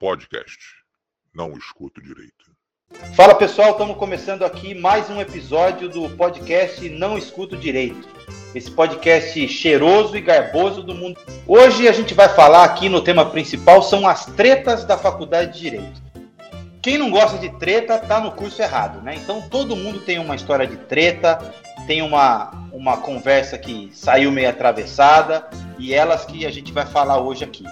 Podcast. Não escuto direito. Fala pessoal, estamos começando aqui mais um episódio do podcast Não Escuto Direito. Esse podcast cheiroso e garboso do mundo. Hoje a gente vai falar aqui no tema principal são as tretas da Faculdade de Direito. Quem não gosta de treta tá no curso errado, né? Então todo mundo tem uma história de treta, tem uma, uma conversa que saiu meio atravessada e elas que a gente vai falar hoje aqui.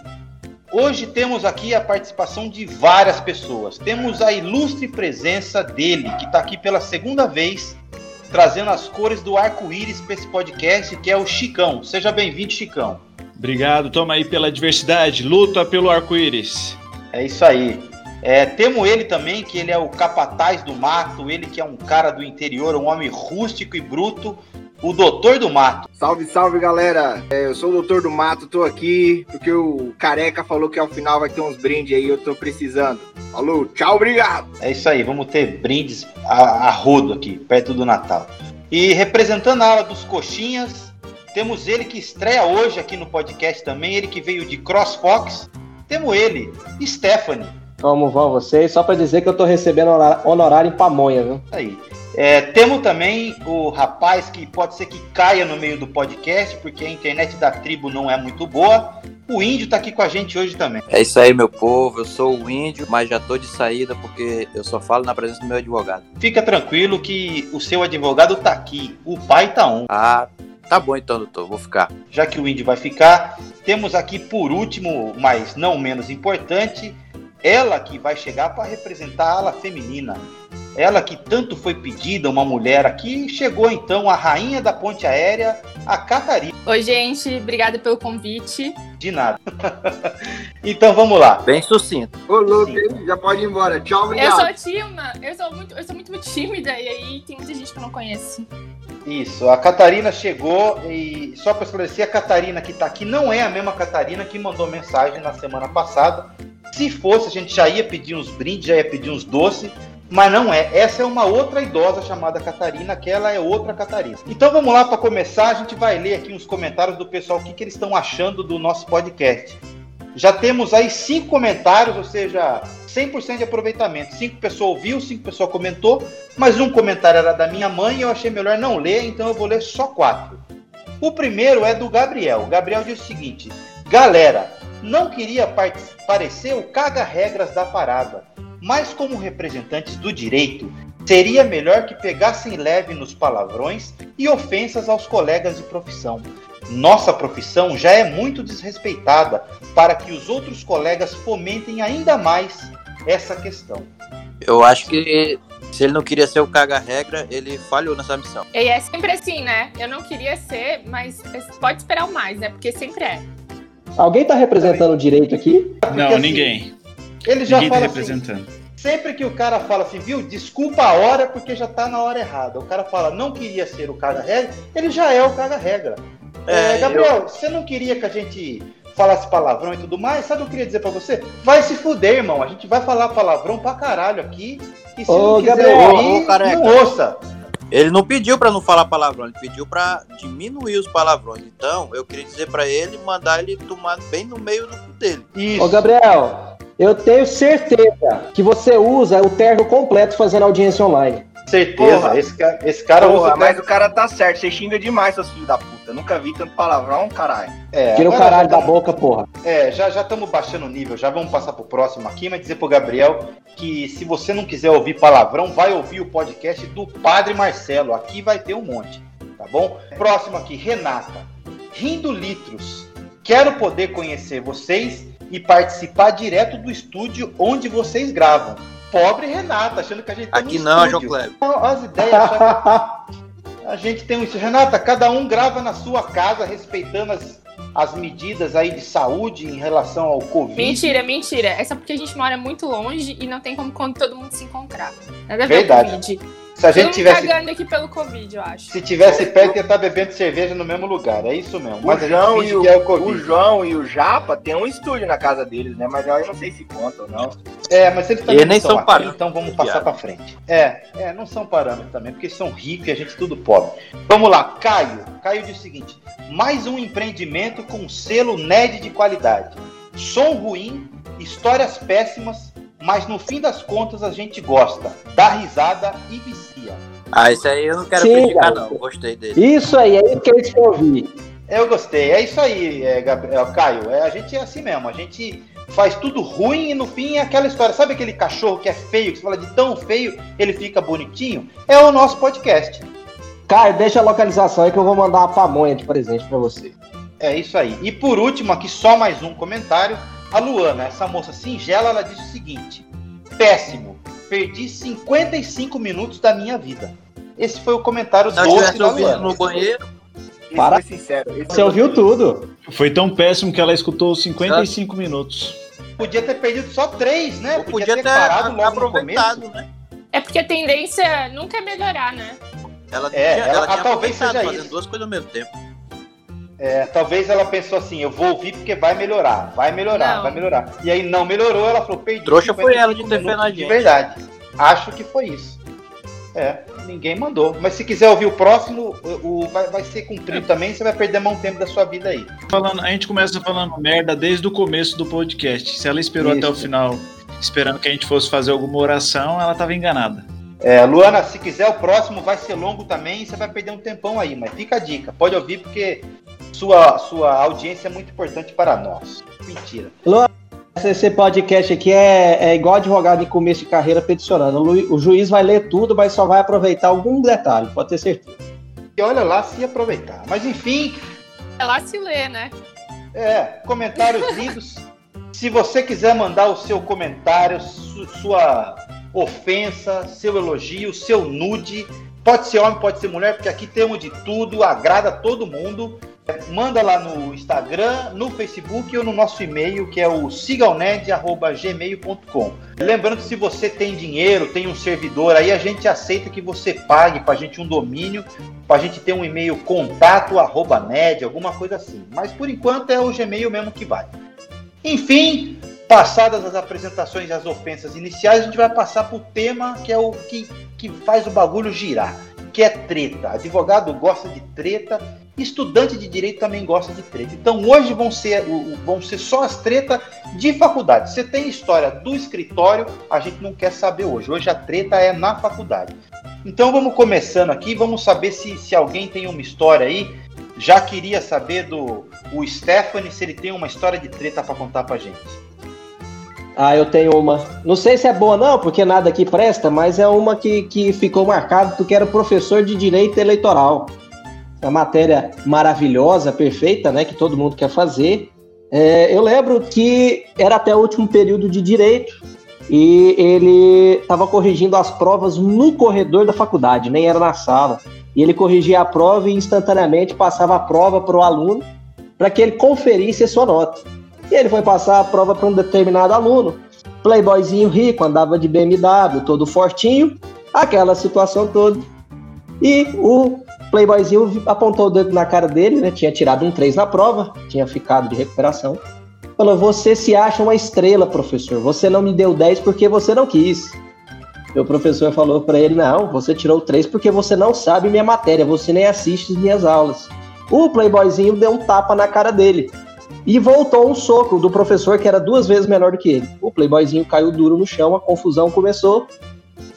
Hoje temos aqui a participação de várias pessoas. Temos a ilustre presença dele, que está aqui pela segunda vez, trazendo as cores do arco-íris para esse podcast, que é o Chicão. Seja bem-vindo, Chicão. Obrigado, toma aí pela diversidade, luta pelo arco-íris. É isso aí. É, temos ele também, que ele é o capataz do mato, ele que é um cara do interior, um homem rústico e bruto, o doutor do mato. Salve, salve galera! É, eu sou o Doutor do Mato, tô aqui porque o Careca falou que ao final vai ter uns brindes aí, eu tô precisando. Falou, tchau, obrigado! É isso aí, vamos ter brindes a, a rodo aqui, perto do Natal. E representando a ala dos coxinhas, temos ele que estreia hoje aqui no podcast também, ele que veio de CrossFox. Temos ele, Stephanie. Como vão vocês? Só pra dizer que eu tô recebendo honor- honorário em pamonha, viu? Aí. É, temos também o rapaz que pode ser que caia no meio do podcast, porque a internet da tribo não é muito boa. O índio tá aqui com a gente hoje também. É isso aí, meu povo. Eu sou o índio, mas já tô de saída porque eu só falo na presença do meu advogado. Fica tranquilo que o seu advogado tá aqui. O pai tá on. Ah, tá bom então, doutor. Vou ficar. Já que o índio vai ficar, temos aqui por último, mas não menos importante, ela que vai chegar para representar a ala feminina. Ela que tanto foi pedida, uma mulher aqui, chegou então a rainha da ponte aérea, a Catarina. Oi, gente, obrigada pelo convite. De nada. então vamos lá. Bem sucinto. Ô, louco, já pode ir embora. Tchau, Eu obrigado. sou tímida, eu sou muito, eu sou muito, muito tímida e aí tem muita gente que eu não conheço. Isso, a Catarina chegou e só para esclarecer, a Catarina que tá aqui não é a mesma Catarina que mandou mensagem na semana passada. Se fosse, a gente já ia pedir uns brindes, já ia pedir uns doces, mas não é. Essa é uma outra idosa chamada Catarina, que ela é outra Catarina. Então vamos lá para começar, a gente vai ler aqui uns comentários do pessoal, o que, que eles estão achando do nosso podcast. Já temos aí cinco comentários, ou seja, 100% de aproveitamento. Cinco pessoas ouviu, cinco pessoas comentou, mas um comentário era da minha mãe e eu achei melhor não ler, então eu vou ler só quatro. O primeiro é do Gabriel. O Gabriel diz o seguinte: Galera, não queria par- parecer o caga-regras da parada, mas como representantes do direito, seria melhor que pegassem leve nos palavrões e ofensas aos colegas de profissão. Nossa profissão já é muito desrespeitada para que os outros colegas fomentem ainda mais essa questão. Eu acho que se ele não queria ser o caga-regra, ele falhou nessa missão. E é sempre assim, né? Eu não queria ser, mas pode esperar o mais, né? Porque sempre é. Alguém tá representando o direito aqui? Não, assim, ninguém. Ele já Ninguém tá fala assim, representando. Sempre que o cara fala assim, viu, desculpa a hora porque já tá na hora errada. O cara fala, não queria ser o caga-regra, ele já é o caga-regra. É, É, Gabriel, você não queria que a gente falasse palavrão e tudo mais? Sabe o que eu queria dizer pra você? Vai se fuder, irmão. A gente vai falar palavrão pra caralho aqui. E se Ô, não quiser Gabriel, ouvir, ô, não ouça. Ele não pediu pra não falar palavrão, ele pediu pra diminuir os palavrões. Então, eu queria dizer pra ele mandar ele tomar bem no meio do cu dele. Isso. Ô, Gabriel, eu tenho certeza que você usa o terno completo fazendo audiência online. Certeza. Porra. Esse, ca- esse cara Porra, usa. mas o cara tá certo, você xinga demais, seus filhos da puta. Nunca vi tanto palavrão, caralho. É, Tira o caralho já da boca, porra. É, já já estamos baixando o nível, já vamos passar pro próximo aqui, mas dizer pro Gabriel que se você não quiser ouvir palavrão, vai ouvir o podcast do Padre Marcelo. Aqui vai ter um monte, tá bom? Próximo aqui, Renata. Rindo Litros. Quero poder conhecer vocês e participar direto do estúdio onde vocês gravam. Pobre Renata, achando que a gente tem Aqui um não, João estúdio. Kleber. Olha As ideias, a gente tem um isso. Renata, cada um grava na sua casa, respeitando as, as medidas aí de saúde em relação ao Covid. Mentira, mentira. É só porque a gente mora muito longe e não tem como quando todo mundo se encontrar. Nada a ver Verdade. com Covid. Se a Todo gente mundo tivesse, cagando aqui pelo Covid, eu acho. se tivesse perto, ia estar bebendo cerveja no mesmo lugar. É isso mesmo. O Mas João, e o, é o o. João e o Japa tem um estúdio na casa deles, né? Mas eu não sei se conta ou não. É, mas eles também E não nem são parâmetros, então vamos passar pra frente. É, é, não são parâmetros também, porque são ricos e a gente tudo pobre. Vamos lá, Caio. Caio diz o seguinte: mais um empreendimento com selo NED de qualidade. Som ruim, histórias péssimas, mas no fim das contas a gente gosta, dá risada e vicia. Ah, esse aí eu não quero Sim, criticar, garoto. não. Gostei dele. Isso aí, é isso que eles querem ouvir. Eu gostei, é isso aí, é, Gabriel, Caio. É, a gente é assim mesmo, a gente faz tudo ruim e no fim é aquela história. Sabe aquele cachorro que é feio, que você fala de tão feio, ele fica bonitinho? É o nosso podcast. Caio, deixa a localização aí que eu vou mandar uma pamonha de presente pra você. É isso aí. E por último, aqui só mais um comentário. A Luana, essa moça singela, ela diz o seguinte: péssimo, perdi 55 minutos da minha vida. Esse foi o comentário eu doce da Luana. no banheiro, Para. foi sincero. Você ouviu tudo. Foi tão péssimo que ela escutou 55 minutos. Podia ter perdido só três, né? eu podia ter aproveitado, né? É porque a tendência nunca é melhorar, né? Ela, É, tinha, ela- ela tinha talvez seja fazendo isso. duas coisas ao mesmo tempo. É, talvez ela pensou assim: eu vou ouvir porque vai melhorar, vai melhorar, Não. vai melhorar. E aí não melhorou, ela falou: perdi. Trouxa foi ela de 55 ter fé na De verdade. Acho que foi isso. É, ninguém mandou. Mas se quiser ouvir o próximo, o, o- vai, vai ser cumprido também, você vai perder mais um tempo da sua vida aí. Falando, a gente começa falando merda desde o começo do podcast. Se ela esperou Isso. até o final, esperando que a gente fosse fazer alguma oração, ela tava enganada. É, Luana, se quiser o próximo vai ser longo também, você vai perder um tempão aí, mas fica a dica, pode ouvir porque sua, sua audiência é muito importante para nós. Mentira. Esse- Esse podcast aqui é, é igual advogado em começo de carreira peticionando. O, lu- o juiz vai ler tudo, mas só vai aproveitar algum detalhe, pode ter certeza. E olha lá se aproveitar. Mas enfim, É lá se lê, né? É, comentários lidos. Se você quiser mandar o seu comentário, su- sua ofensa, seu elogio, seu nude, pode ser homem, pode ser mulher, porque aqui temos de tudo, agrada todo mundo. Manda lá no Instagram, no Facebook ou no nosso e-mail, que é o sigalned.gmail.com. Lembrando que se você tem dinheiro, tem um servidor, aí a gente aceita que você pague pra gente um domínio, pra gente ter um e-mail contato arroba ned, alguma coisa assim. Mas por enquanto é o Gmail mesmo que vai. Enfim, passadas as apresentações e as ofensas iniciais, a gente vai passar pro tema que é o que, que faz o bagulho girar, que é treta. Advogado gosta de treta, estudante de direito também gosta de treta. Então hoje vão ser, vão ser só as tretas de faculdade. Você tem história do escritório, a gente não quer saber hoje. Hoje a treta é na faculdade. Então vamos começando aqui, vamos saber se, se alguém tem uma história aí. Já queria saber do o Stephanie se ele tem uma história de treta para contar pra gente. Ah, eu tenho uma. Não sei se é boa, não, porque nada aqui presta, mas é uma que, que ficou marcada porque era professor de direito eleitoral. É uma matéria maravilhosa, perfeita, né? Que todo mundo quer fazer. É, eu lembro que era até o último período de direito e ele estava corrigindo as provas no corredor da faculdade, nem era na sala. E ele corrigia a prova e instantaneamente passava a prova para o aluno para que ele conferisse a sua nota. E ele foi passar a prova para um determinado aluno, playboyzinho rico, andava de BMW, todo fortinho, aquela situação toda. E o playboyzinho apontou o dedo na cara dele, né? Tinha tirado um 3 na prova, tinha ficado de recuperação. Falou: Você se acha uma estrela, professor. Você não me deu 10 porque você não quis. O professor falou para ele: Não, você tirou 3 porque você não sabe minha matéria, você nem assiste as minhas aulas. O playboyzinho deu um tapa na cara dele. E voltou um soco do professor que era duas vezes menor do que ele. O playboyzinho caiu duro no chão, a confusão começou.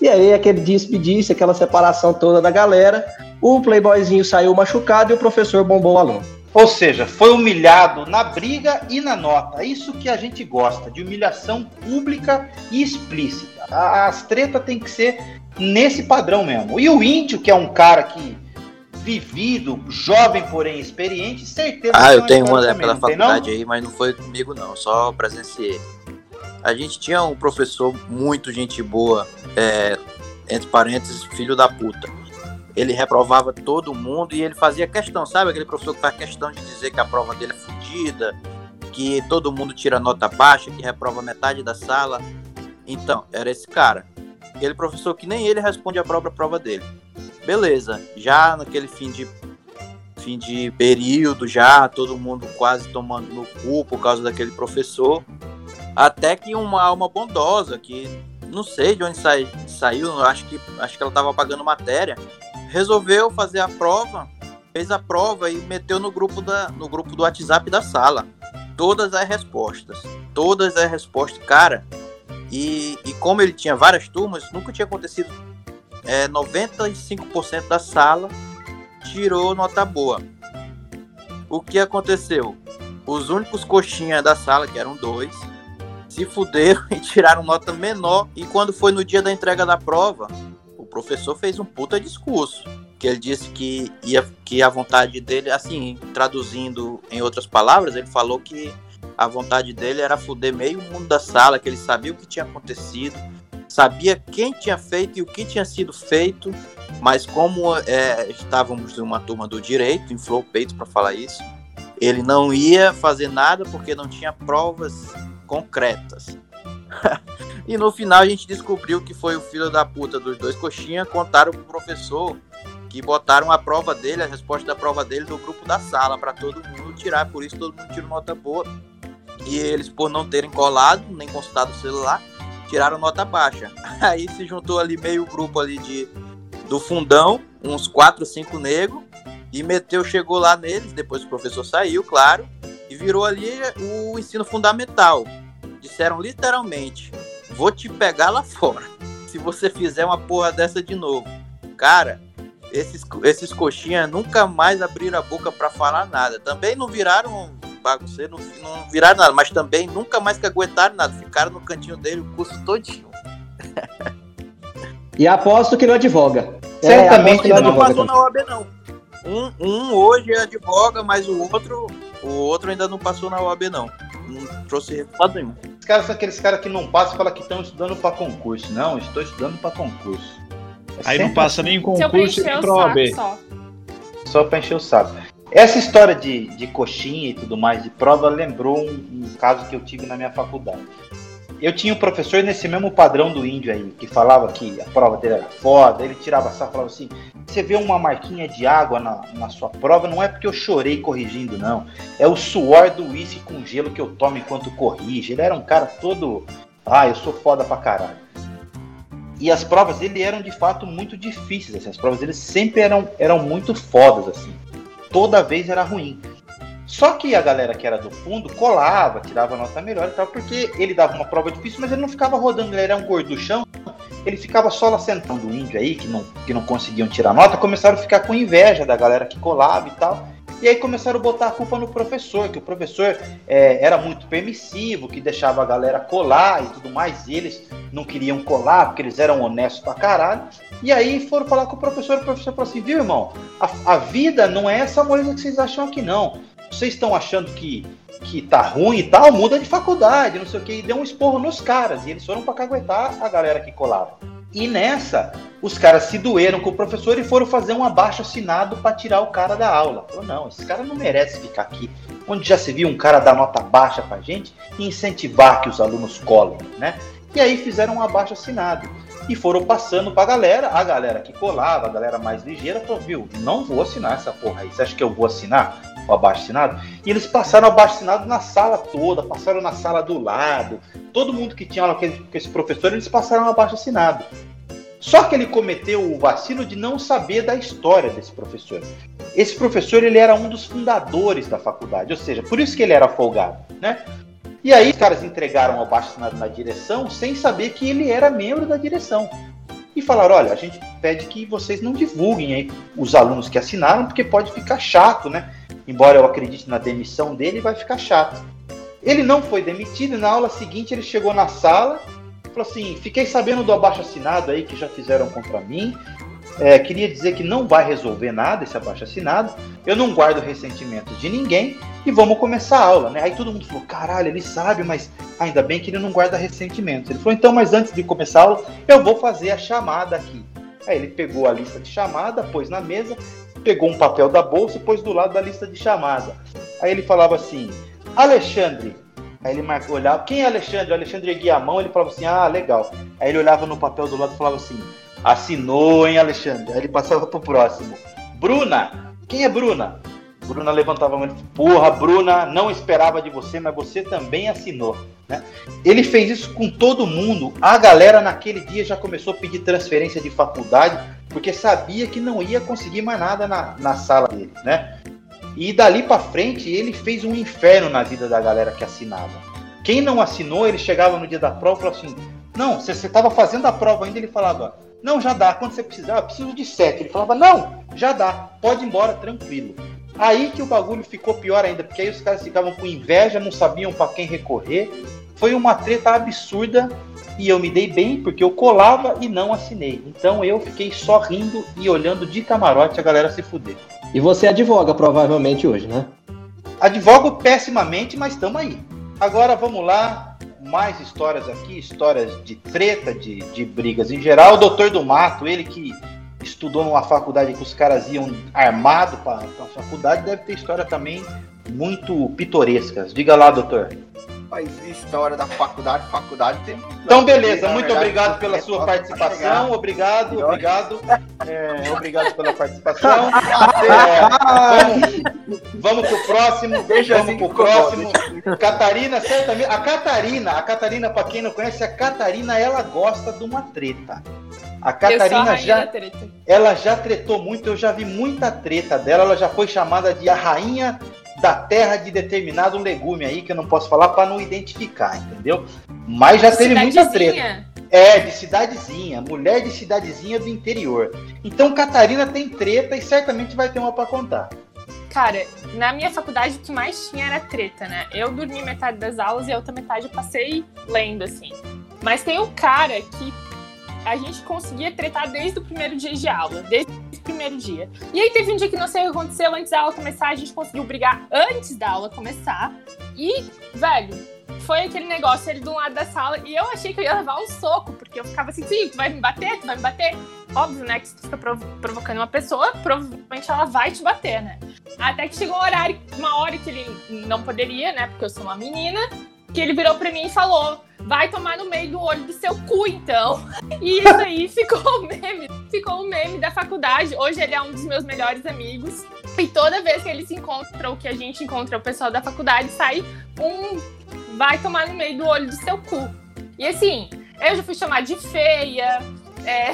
E aí aquele disse-disse, aquela separação toda da galera. O playboyzinho saiu machucado e o professor bombou o aluno. Ou seja, foi humilhado na briga e na nota. Isso que a gente gosta, de humilhação pública e explícita. A- As tretas tem que ser nesse padrão mesmo. E o índio, que é um cara que vivido, jovem porém experiente, certeza que Ah, eu tenho uma época da também, não? faculdade aí, mas não foi comigo não, só presenciei. A gente tinha um professor muito gente boa, é, entre parênteses, filho da puta. Ele reprovava todo mundo e ele fazia questão, sabe? Aquele professor que faz questão de dizer que a prova dele é fodida, que todo mundo tira nota baixa, que reprova metade da sala. Então, era esse cara. Aquele professor que nem ele responde a própria prova dele. Beleza, já naquele fim de fim de período, já todo mundo quase tomando no cu por causa daquele professor. Até que uma alma bondosa, que não sei de onde sai, saiu, acho que, acho que ela estava pagando matéria, resolveu fazer a prova, fez a prova e meteu no grupo, da, no grupo do WhatsApp da sala. Todas as respostas. Todas as respostas. Cara, e, e como ele tinha várias turmas, nunca tinha acontecido. É, 95% da sala tirou nota boa. O que aconteceu? Os únicos coxinhas da sala, que eram dois, se fuderam e tiraram nota menor. E quando foi no dia da entrega da prova, professor fez um puta discurso. Que ele disse que, ia, que a vontade dele, assim, traduzindo em outras palavras, ele falou que a vontade dele era fuder meio mundo da sala, que ele sabia o que tinha acontecido, sabia quem tinha feito e o que tinha sido feito, mas como é, estávamos numa turma do direito, inflou o peito para falar isso, ele não ia fazer nada porque não tinha provas concretas. e no final a gente descobriu que foi o filho da puta dos dois coxinha contaram pro professor que botaram a prova dele, a resposta da prova dele no grupo da sala para todo mundo tirar, por isso todo mundo tirou nota boa. E eles, por não terem colado, nem consultado o celular, tiraram nota baixa. Aí se juntou ali meio grupo ali de do fundão, uns quatro, cinco negros, e meteu, chegou lá neles, depois o professor saiu, claro, e virou ali o ensino fundamental. Disseram literalmente: vou te pegar lá fora. Se você fizer uma porra dessa de novo. Cara, esses, esses coxinhas nunca mais abriram a boca para falar nada. Também não viraram bagunceiro, não, não viraram nada, mas também nunca mais que aguentaram nada. Ficaram no cantinho dele o curso todinho. E aposto que não advoga. Certamente É, não, advoga passou também. na OAB, não. Um, um hoje advoga, mas o outro, o outro ainda não passou na OAB, não. Não trouxe resultado nenhum. Os caras são aqueles caras que não passam e falam que estão estudando para concurso. Não, estou estudando para concurso. É Aí não passa nem em eu concurso o pra OAB. só. só para encher o saco. Essa história de, de coxinha e tudo mais de prova lembrou um, um caso que eu tive na minha faculdade. Eu tinha um professor nesse mesmo padrão do índio aí, que falava que a prova dele era foda, ele tirava sarro e falava assim: você vê uma marquinha de água na, na sua prova, não é porque eu chorei corrigindo, não. É o suor do uísque com gelo que eu tomo enquanto corrige. Ele era um cara todo. Ah, eu sou foda pra caralho. E as provas dele eram de fato muito difíceis. Assim, as provas dele sempre eram, eram muito fodas, assim. Toda vez era ruim. Só que a galera que era do fundo colava, tirava nota melhor e tal, porque ele dava uma prova difícil, mas ele não ficava rodando, ele era um gorduchão, ele ficava só lá sentando o índio aí, que não, que não conseguiam tirar nota, começaram a ficar com inveja da galera que colava e tal. E aí começaram a botar a culpa no professor, que o professor é, era muito permissivo, que deixava a galera colar e tudo mais, e eles não queriam colar, porque eles eram honestos pra caralho. E aí foram falar com o professor, o professor falou assim, viu, irmão, a, a vida não é essa moleza que vocês acham aqui, não. Vocês estão achando que, que tá ruim e tal, muda de faculdade, não sei o que, e deu um esporro nos caras, e eles foram pra caguetar a galera que colava. E nessa, os caras se doeram com o professor e foram fazer um abaixo assinado para tirar o cara da aula. Falou, não, esse cara não merece ficar aqui. Onde já se viu um cara dar nota baixa pra gente e incentivar que os alunos colem, né? E aí fizeram um abaixo assinado. E foram passando pra galera, a galera que colava, a galera mais ligeira, falou, viu, não vou assinar essa porra aí. Você acha que eu vou assinar o abaixo assinado? E eles passaram o abaixo assinado na sala toda, passaram na sala do lado. Todo mundo que tinha aula com esse- professor, eles passaram o abaixo assinado. Só que ele cometeu o vacilo de não saber da história desse professor. Esse professor ele era um dos fundadores da faculdade, ou seja, por isso que ele era folgado, né? E aí os caras entregaram o abaixo assinado na direção sem saber que ele era membro da direção. E falaram, olha, a gente pede que vocês não divulguem aí os alunos que assinaram, porque pode ficar chato, né? Embora eu acredite na demissão dele, vai ficar chato. Ele não foi demitido, e na aula seguinte ele chegou na sala falou assim: fiquei sabendo do abaixo assinado aí que já fizeram contra mim. É, queria dizer que não vai resolver nada esse abaixo assinado. Eu não guardo ressentimentos de ninguém e vamos começar a aula, né? Aí todo mundo falou: caralho, ele sabe, mas ainda bem que ele não guarda ressentimentos. Ele falou: então, mas antes de começar a aula, eu vou fazer a chamada aqui. Aí ele pegou a lista de chamada, pôs na mesa, pegou um papel da bolsa e pôs do lado da lista de chamada. Aí ele falava assim: Alexandre, Aí ele olhava, quem é Alexandre? O Alexandre erguia a mão, ele falava assim, ah, legal. Aí ele olhava no papel do lado e falava assim, assinou, hein, Alexandre? Aí ele passava pro próximo. Bruna, quem é Bruna? Bruna levantava a mão e porra, Bruna, não esperava de você, mas você também assinou. né? Ele fez isso com todo mundo. A galera naquele dia já começou a pedir transferência de faculdade, porque sabia que não ia conseguir mais nada na, na sala dele, né? E dali pra frente, ele fez um inferno na vida da galera que assinava. Quem não assinou, ele chegava no dia da prova e falava assim: Não, você estava fazendo a prova ainda. Ele falava: Não, já dá. Quando você precisar, eu preciso de sete. Ele falava: Não, já dá. Pode ir embora, tranquilo. Aí que o bagulho ficou pior ainda, porque aí os caras ficavam com inveja, não sabiam pra quem recorrer. Foi uma treta absurda e eu me dei bem porque eu colava e não assinei. Então eu fiquei só rindo e olhando de camarote a galera se fuder. E você advoga provavelmente hoje, né? Advogo pessimamente, mas estamos aí. Agora vamos lá, mais histórias aqui, histórias de treta, de, de brigas em geral. O doutor do mato, ele que estudou numa faculdade que os caras iam armado para a faculdade, deve ter história também muito pitorescas. Diga lá, doutor. Mas história da faculdade, faculdade tem. Então, beleza, Na muito verdade, obrigado pela é sua participação. Obrigado, obrigado. É, obrigado pela participação. É, vamos, vamos pro próximo. Deixa vamos pro próximo. Catarina, certamente. A Catarina, a Catarina, pra quem não conhece, a Catarina, ela gosta de uma treta. A a Catarina rainha já, ela já tretou muito, eu já vi muita treta dela. Ela já foi chamada de a rainha da terra de determinado legume aí, que eu não posso falar pra não identificar, entendeu? Mas já teve muita treta. É, de cidadezinha, mulher de cidadezinha do interior. Então Catarina tem treta e certamente vai ter uma pra contar. Cara, na minha faculdade o que mais tinha era treta, né? Eu dormi metade das aulas e a outra metade eu passei lendo, assim. Mas tem um cara que a gente conseguia tretar desde o primeiro dia de aula, desde primeiro dia. E aí teve um dia que não sei o que aconteceu, antes da aula começar, a gente conseguiu brigar antes da aula começar. E, velho, foi aquele negócio ele um lado da sala e eu achei que eu ia levar um soco, porque eu ficava assim, sim, tu vai me bater, tu vai me bater. Óbvio, né, que se tu fica prov- provocando uma pessoa, provavelmente ela vai te bater, né? Até que chegou um horário, uma hora que ele não poderia, né? Porque eu sou uma menina, que ele virou pra mim e falou: vai tomar no meio do olho do seu cu, então. E isso aí ficou o meme, ficou o meme da faculdade. Hoje ele é um dos meus melhores amigos. E toda vez que ele se encontra, ou que a gente encontra o pessoal da faculdade, sai um vai tomar no meio do olho do seu cu. E assim, eu já fui chamada de feia, é,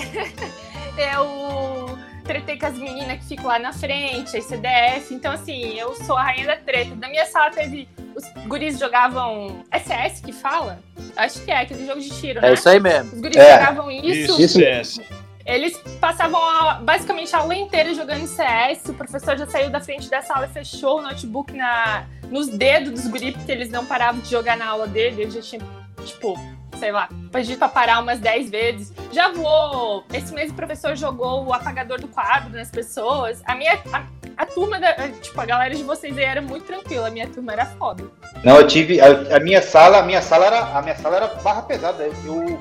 eu tretei com as meninas que ficam lá na frente, aí CDF. Então, assim, eu sou a rainha da treta. Na minha sala teve. Os guris jogavam SS que fala? Acho que é, aquele jogo de tiro, né? É isso aí mesmo. Os guris É. jogavam isso. Isso, Isso. CS. Eles passavam a- basicamente a aula inteira jogando CS. O professor já saiu da frente da sala e fechou o notebook na, nos dedos dos guris, porque eles não paravam de jogar na aula dele. Ele já tinha, tipo, sei lá, pedido pra parar umas 10 vezes. Já voou. Esse mês o professor jogou o apagador do quadro nas pessoas. A minha. A, a turma da. Tipo, a galera de vocês aí era muito tranquila. A minha turma era foda. Não, eu tive. A, a minha sala, a minha sala era. A minha sala era barra pesada. Eu,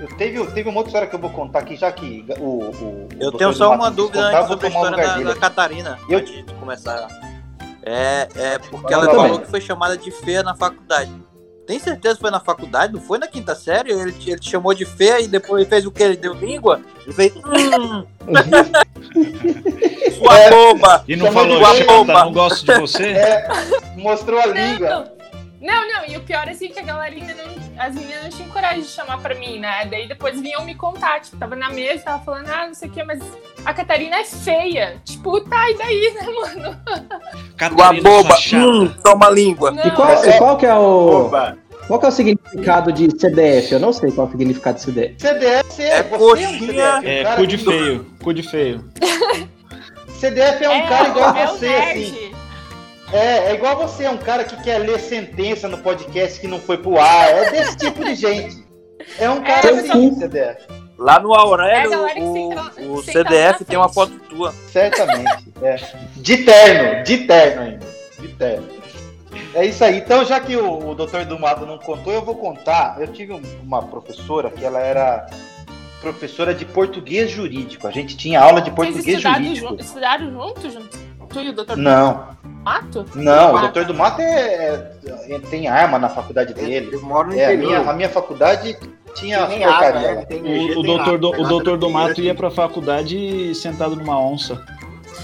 eu, teve, teve uma outra história que eu vou contar aqui, já que o. o Eu tenho só uma dúvida contar, antes sobre a história lugar da, dele. da Catarina, Eu- antes de começar. É, é porque Fala ela também. falou que foi chamada de feia na faculdade. Tem certeza que foi na faculdade? Não foi na quinta série? Ele, te- ele te chamou de feia e depois fez o que? Ele deu língua? Ele fez. Hum, sua É. boba! E não falou, chata, não gosto de você? Mostrou a língua. Não, não. E o pior, assim, que a galera ainda não. As meninas não tinham coragem de chamar pra mim, né? Daí depois vinham me contar. Tipo, tava na mesa, tava falando, ah, não sei o quê, mas a Catarina é feia. Tipo, tá, e daí, né, mano? Catarina, boba! Hum, toma língua! Não, E qual, É. e qual que é o. Oba. Qual que é o significado de CDF? Eu não sei qual é o significado de CDF. CDF é, É coxinha. CDF, É, cara cu de feio, cu de feio. CDF é um cara igual é a o você, assim. É, é igual você, é um cara que quer ler sentença no podcast que não foi pro ar. É desse tipo de gente. É um cara É, assim, CDF. Lá no É Aurélio, que o, o CDF tem uma foto tua. Certamente. É. De terno, de terno ainda. De terno. É isso aí. Então, já que o, o doutor do Mato não contou, eu vou contar. Eu tive um- uma professora que ela era professora de português jurídico. A gente tinha aula de Vocês português estudaram, jurídico. jun- estudaram juntos, junto? Tu e o doutor? Não. Mato? Não, o doutor do Mato é, é- tem arma na faculdade dele. Eu moro no É, a minha, a minha faculdade tinha Tem nem porcaria é, energia, O, o doutor, do, o doutor do Mato ia pra faculdade sentado numa onça.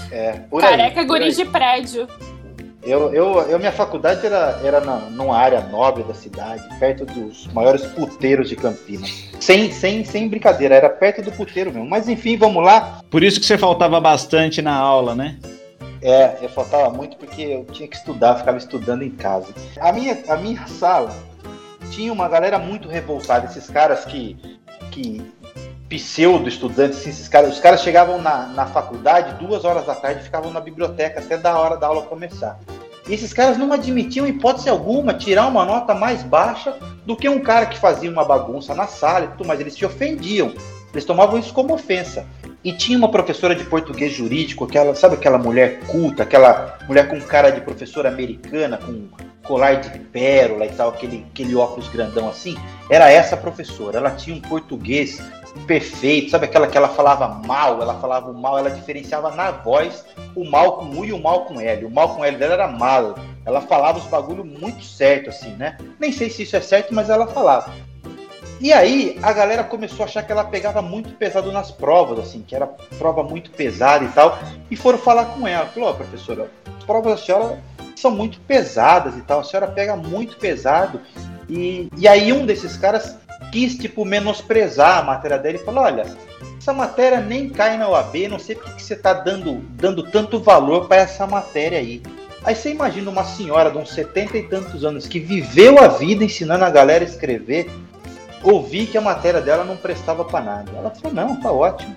É, por aí, Careca por guri aí. de prédio. Eu, eu, eu, minha faculdade era, era na, numa área nobre da cidade, perto dos maiores puteiros de Campinas. Sem, sem, sem brincadeira, era perto do puteiro mesmo. Mas enfim, vamos lá. Por isso que você faltava bastante na aula, né? É, eu faltava muito porque eu tinha que estudar, ficava estudando em casa. A minha, a minha sala tinha uma galera muito revoltada, esses caras que, que pseudo-estudantes, assim, esses caras, os caras chegavam na, na faculdade duas horas da tarde ficavam na biblioteca até da hora da aula começar. E esses caras não admitiam, hipótese alguma, tirar uma nota mais baixa do que um cara que fazia uma bagunça na sala e tudo mais. Eles se ofendiam. Eles tomavam isso como ofensa. E tinha uma professora de português jurídico, aquela, sabe aquela mulher culta, aquela mulher com cara de professora americana, com colar de pérola e tal, aquele, aquele óculos grandão assim? Era essa professora. Ela tinha um português perfeito, sabe aquela que ela falava mal, ela falava o mal, ela diferenciava na voz o mal com U e o mal com L. O mal com L dela era mal. Ela falava os bagulho muito certo, assim, né? Nem sei se isso é certo, mas ela falava. E aí a galera começou a achar que ela pegava muito pesado nas provas, assim, que era prova muito pesada e tal, e foram falar com ela. Falou, ó, professora, as provas da senhora são muito pesadas e tal, a senhora pega muito pesado. E, e aí um desses caras quis, tipo, menosprezar a matéria dela e falou, olha, essa matéria nem cai na UAB, não sei por que você tá dando, dando tanto valor para essa matéria aí. Aí você imagina uma senhora de uns 70 e tantos anos que viveu a vida ensinando a galera a escrever, ouvir que a matéria dela não prestava para nada. Ela falou, não, tá ótimo.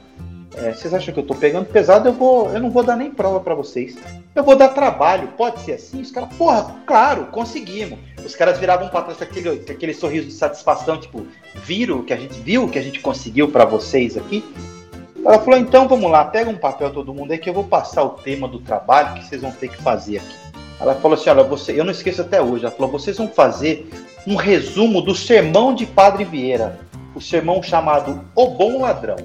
É, vocês acham que eu tô pegando pesado? Eu, vou, eu não vou dar nem prova para vocês. Eu vou dar trabalho. Pode ser assim? Os caras, porra, claro, conseguimos. Os caras viravam para trás aquele, aquele sorriso de satisfação, tipo, viram o que a gente viu, o que a gente conseguiu para vocês aqui? Ela falou, então vamos lá, pega um papel todo mundo aí que eu vou passar o tema do trabalho que vocês vão ter que fazer aqui. Ela falou assim, olha, você, eu não esqueço até hoje, ela falou, vocês vão fazer um resumo do sermão de Padre Vieira, o sermão chamado O Bom Ladrão.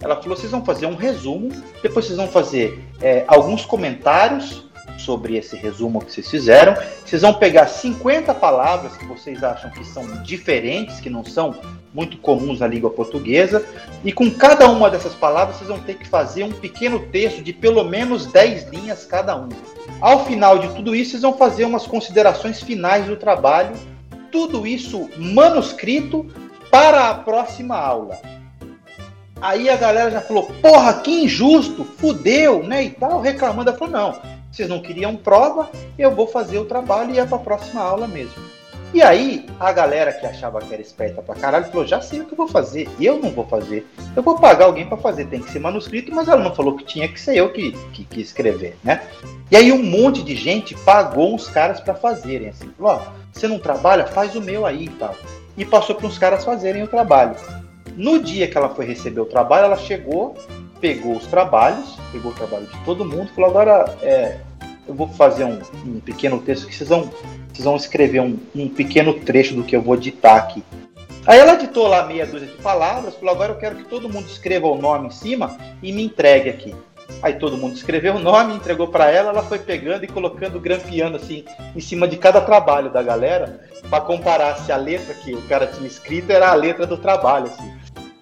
Ela falou, vocês vão fazer um resumo, depois vocês vão fazer é, alguns comentários sobre esse resumo que vocês fizeram. Vocês vão pegar 50 palavras que vocês acham que são diferentes, que não são muito comuns na língua portuguesa, e com cada uma dessas palavras vocês vão ter que fazer um pequeno texto de pelo menos 10 linhas cada um. Ao final de tudo isso, vocês vão fazer umas considerações finais do trabalho, tudo isso manuscrito para a próxima aula. Aí a galera já falou, porra, que injusto, fudeu, né, e tal, reclamando. Ela falou, não, vocês não queriam prova, eu vou fazer o trabalho e é para a próxima aula mesmo. E aí, a galera que achava que era esperta pra caralho falou: já sei o que eu vou fazer, eu não vou fazer. Eu vou pagar alguém pra fazer, tem que ser manuscrito, mas ela não falou que tinha que ser eu que, que, que escrever, né? E aí, um monte de gente pagou uns caras pra fazerem, assim: ó, você não trabalha? Faz o meu aí e tal. E passou para uns caras fazerem o trabalho. No dia que ela foi receber o trabalho, ela chegou, pegou os trabalhos, pegou o trabalho de todo mundo, falou: agora é, eu vou fazer um, um pequeno texto que vocês vão vocês vão escrever um, um, pequeno trecho do que eu vou ditar aqui. Aí ela ditou lá meia dúzia de palavras, falou: agora eu quero que todo mundo escreva o nome em cima e me entregue aqui. Aí todo mundo escreveu o nome, entregou para ela, ela foi pegando e colocando, grampeando assim, em cima de cada trabalho da galera, para comparar se a letra que o cara tinha escrito era a letra do trabalho, assim.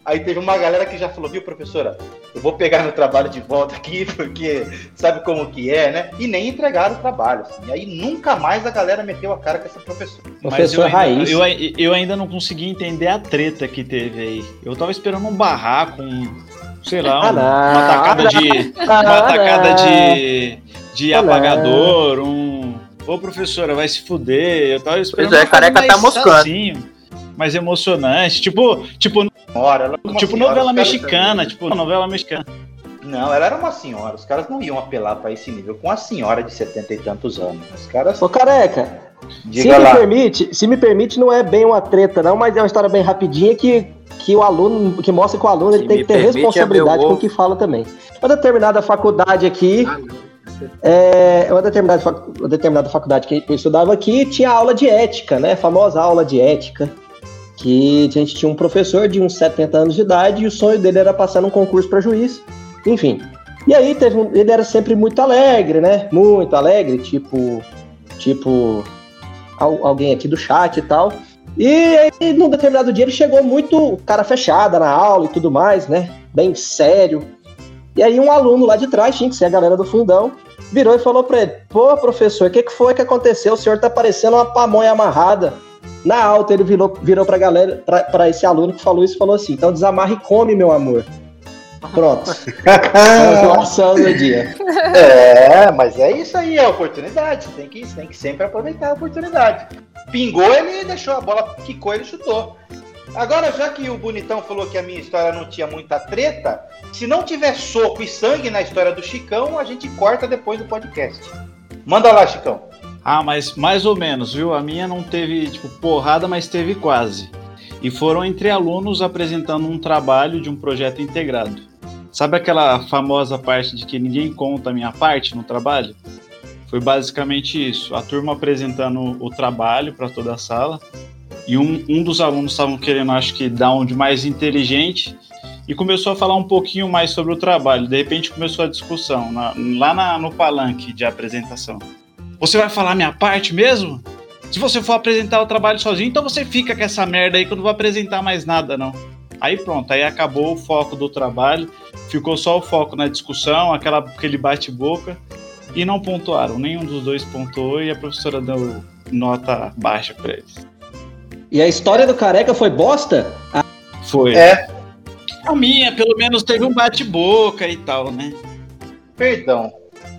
Aí teve uma galera que já falou, viu, professora, eu vou pegar meu trabalho de volta aqui, porque sabe como que é, né? E nem entregaram o trabalho. Assim. E aí nunca mais a galera meteu a cara com essa professora. Mas eu ainda, eu, eu ainda não consegui entender a treta que teve aí. Eu tava esperando um barraco, um, sei lá, um, uma tacada de. Uma tacada de. de apagador, um. Ô professora, vai se fuder. Eu tava esperando Pois é, careca tá moscando. mais emocionante. Tipo, tipo, Senhora, ela tipo senhora, novela mexicana, tipo, novela mexicana. Não, ela era uma senhora. Os caras não iam apelar para esse nível com a senhora de setenta e tantos anos. Os caras. Ô, careca, se Diga me lá. permite, se me permite, não é bem uma treta, não, mas é uma história bem rapidinha que, que o aluno, que mostra que o aluno ele Se tem me que ter responsabilidade é com o que fala também. Uma determinada faculdade aqui, Ah, é, uma, determinada, uma determinada faculdade que eu estudava aqui tinha aula de ética, né? Famosa aula de ética. Que a gente tinha um professor de uns 70 anos de idade e o sonho dele era passar num concurso para juiz. Enfim. E aí teve um- ele era sempre muito alegre, né? Muito alegre, tipo, tipo al- alguém aqui do chat e tal. E aí, num determinado dia, ele chegou muito cara fechada na aula e tudo mais, né? Bem sério. E aí um aluno lá de trás, tinha que ser a galera do fundão, virou e falou pra ele: Pô, professor, o que, que foi que aconteceu? O senhor tá parecendo uma pamonha amarrada. Na alta, ele virou, virou pra galera, pra, pra esse aluno que falou isso falou assim: Então desamarre e come, meu amor. Pronto. Transformação do dia. É, mas é isso aí, é oportunidade. Tem que, tem que sempre aproveitar a oportunidade. Pingou, ele deixou a bola, quicou, ele chutou. Agora, já que o Bonitão falou que a minha história não tinha muita treta, se não tiver soco e sangue na história do Chicão, a gente corta depois do podcast. Manda lá, Chicão. Ah, mas mais ou menos, viu? A minha não teve, tipo, porrada, mas teve quase. E foram entre alunos apresentando um trabalho de um projeto integrado. Sabe aquela famosa parte de que ninguém conta a minha parte no trabalho? Foi basicamente isso. A turma apresentando o trabalho para toda a sala. E um, um dos alunos estavam querendo, acho que, dar um de mais inteligente. E começou a falar um pouquinho mais sobre o trabalho. De repente começou a discussão, na- lá na- no palanque de apresentação. Você vai falar minha parte mesmo? Se você for apresentar o trabalho sozinho, então você fica com essa merda aí que eu não vou apresentar mais nada, não. Aí pronto, aí acabou o foco do trabalho, ficou só o foco na discussão, aquela, aquele bate-boca, e não pontuaram. Nenhum dos dois pontuou e a professora deu nota baixa pra eles. E a história do careca foi bosta? Foi. É. A minha, pelo menos, teve um bate-boca e tal, né? Perdão.